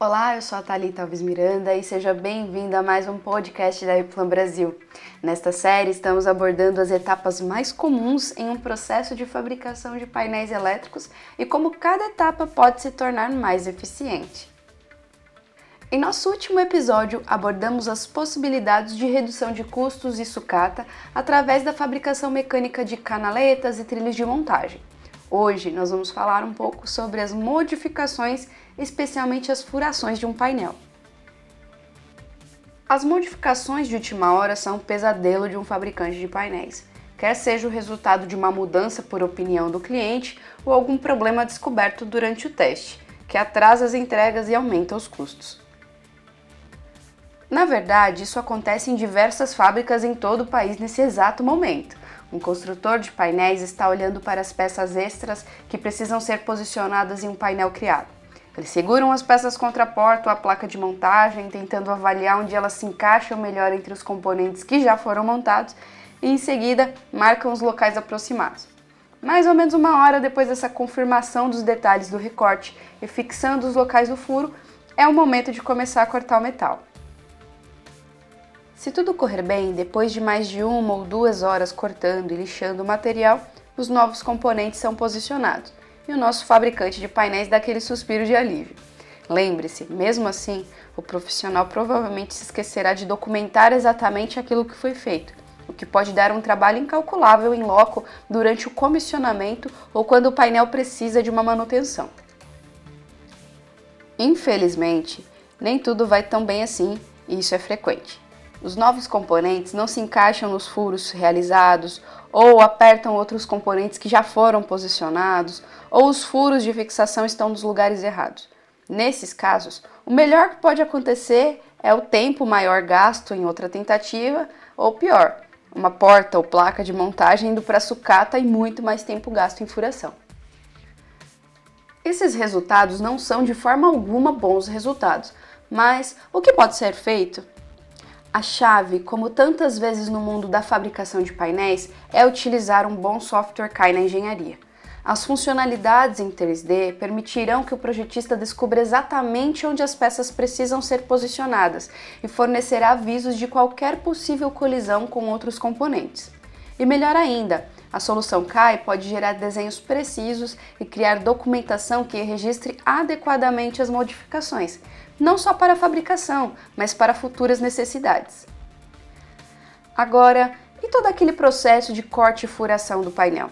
Olá, eu sou a Thalita Alves Miranda e seja bem-vinda a mais um podcast da Eplan Brasil. Nesta série, estamos abordando as etapas mais comuns em um processo de fabricação de painéis elétricos e como cada etapa pode se tornar mais eficiente. Em nosso último episódio, abordamos as possibilidades de redução de custos e sucata através da fabricação mecânica de canaletas e trilhos de montagem. Hoje nós vamos falar um pouco sobre as modificações, especialmente as furações de um painel. As modificações de última hora são um pesadelo de um fabricante de painéis, quer seja o resultado de uma mudança por opinião do cliente ou algum problema descoberto durante o teste, que atrasa as entregas e aumenta os custos. Na verdade, isso acontece em diversas fábricas em todo o país nesse exato momento. Um construtor de painéis está olhando para as peças extras que precisam ser posicionadas em um painel criado. Eles seguram as peças contra a porta ou a placa de montagem, tentando avaliar onde elas se encaixam melhor entre os componentes que já foram montados e, em seguida, marcam os locais aproximados. Mais ou menos uma hora depois dessa confirmação dos detalhes do recorte e fixando os locais do furo, é o momento de começar a cortar o metal. Se tudo correr bem, depois de mais de uma ou duas horas cortando e lixando o material, os novos componentes são posicionados e o nosso fabricante de painéis dá aquele suspiro de alívio. Lembre-se, mesmo assim, o profissional provavelmente se esquecerá de documentar exatamente aquilo que foi feito, o que pode dar um trabalho incalculável em loco durante o comissionamento ou quando o painel precisa de uma manutenção. Infelizmente, nem tudo vai tão bem assim e isso é frequente. Os novos componentes não se encaixam nos furos realizados, ou apertam outros componentes que já foram posicionados, ou os furos de fixação estão nos lugares errados. Nesses casos, o melhor que pode acontecer é o tempo maior gasto em outra tentativa, ou pior, uma porta ou placa de montagem indo para sucata e muito mais tempo gasto em furação. Esses resultados não são de forma alguma bons resultados, mas o que pode ser feito a chave, como tantas vezes no mundo da fabricação de painéis, é utilizar um bom software CAI na engenharia. As funcionalidades em 3D permitirão que o projetista descubra exatamente onde as peças precisam ser posicionadas e fornecerá avisos de qualquer possível colisão com outros componentes. E melhor ainda, a solução CAI pode gerar desenhos precisos e criar documentação que registre adequadamente as modificações, não só para a fabricação, mas para futuras necessidades. Agora, e todo aquele processo de corte e furação do painel?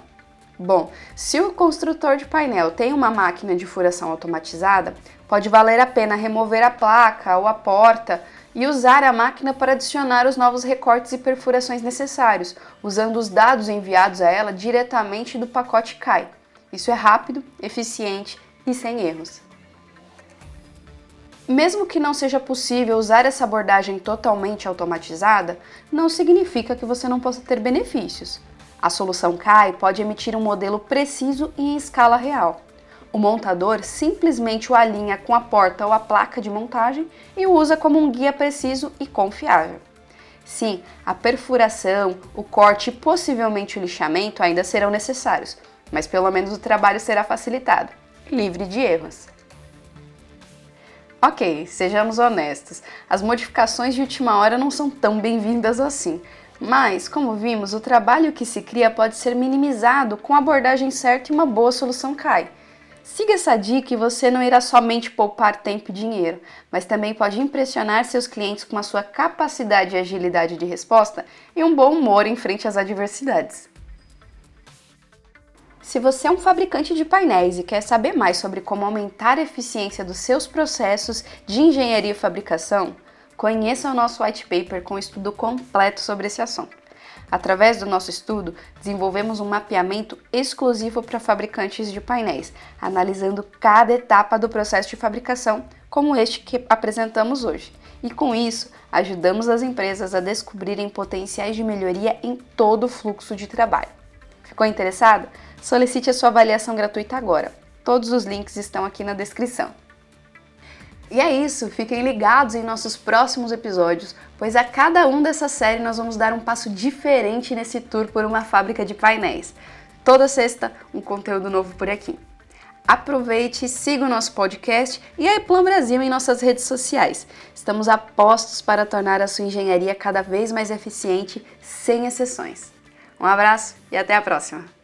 Bom, se o construtor de painel tem uma máquina de furação automatizada, pode valer a pena remover a placa ou a porta e usar a máquina para adicionar os novos recortes e perfurações necessários, usando os dados enviados a ela diretamente do pacote CAI. Isso é rápido, eficiente e sem erros. Mesmo que não seja possível usar essa abordagem totalmente automatizada, não significa que você não possa ter benefícios. A solução CAI pode emitir um modelo preciso e em escala real. O montador simplesmente o alinha com a porta ou a placa de montagem e o usa como um guia preciso e confiável. Sim, a perfuração, o corte e possivelmente o lixamento ainda serão necessários, mas pelo menos o trabalho será facilitado, livre de erros. Ok, sejamos honestos, as modificações de última hora não são tão bem-vindas assim. Mas, como vimos, o trabalho que se cria pode ser minimizado com a abordagem certa e uma boa solução CAI. Siga essa dica e você não irá somente poupar tempo e dinheiro, mas também pode impressionar seus clientes com a sua capacidade e agilidade de resposta e um bom humor em frente às adversidades. Se você é um fabricante de painéis e quer saber mais sobre como aumentar a eficiência dos seus processos de engenharia e fabricação, conheça o nosso white paper com um estudo completo sobre esse assunto. Através do nosso estudo, desenvolvemos um mapeamento exclusivo para fabricantes de painéis, analisando cada etapa do processo de fabricação, como este que apresentamos hoje. E com isso, ajudamos as empresas a descobrirem potenciais de melhoria em todo o fluxo de trabalho. Ficou interessado? Solicite a sua avaliação gratuita agora. Todos os links estão aqui na descrição. E é isso, fiquem ligados em nossos próximos episódios, pois a cada um dessa série nós vamos dar um passo diferente nesse tour por uma fábrica de painéis. Toda sexta, um conteúdo novo por aqui. Aproveite siga o nosso podcast e a Eplan Brasil em nossas redes sociais. Estamos a postos para tornar a sua engenharia cada vez mais eficiente, sem exceções. Um abraço e até a próxima!